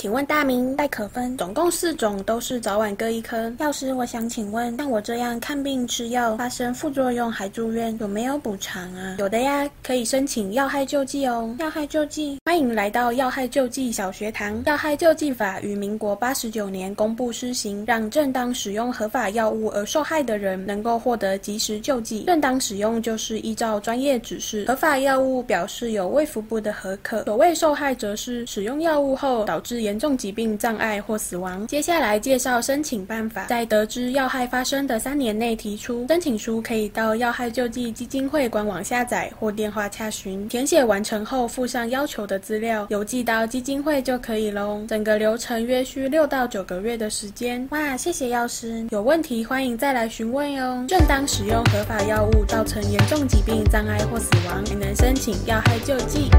请问大名戴可芬，总共四种，都是早晚各一颗。药师，我想请问，像我这样看病吃药发生副作用还住院，有没有补偿啊？有的呀，可以申请药害救济哦。药害救济，欢迎来到药害救济小学堂。药害救济法于民国八十九年公布施行，让正当使用合法药物而受害的人能够获得及时救济。正当使用就是依照专业指示，合法药物表示有卫福部的核可。所谓受害则是使用药物后导致严重疾病、障碍或死亡。接下来介绍申请办法，在得知药害发生的三年内提出申请书，可以到药害救济基金会官网下载或电话洽询，填写完成后附上要求的资料，邮寄到基金会就可以喽。整个流程约需六到九个月的时间。哇，谢谢药师，有问题欢迎再来询问哟。正当使用合法药物造成严重疾病、障碍或死亡，还能申请药害救济。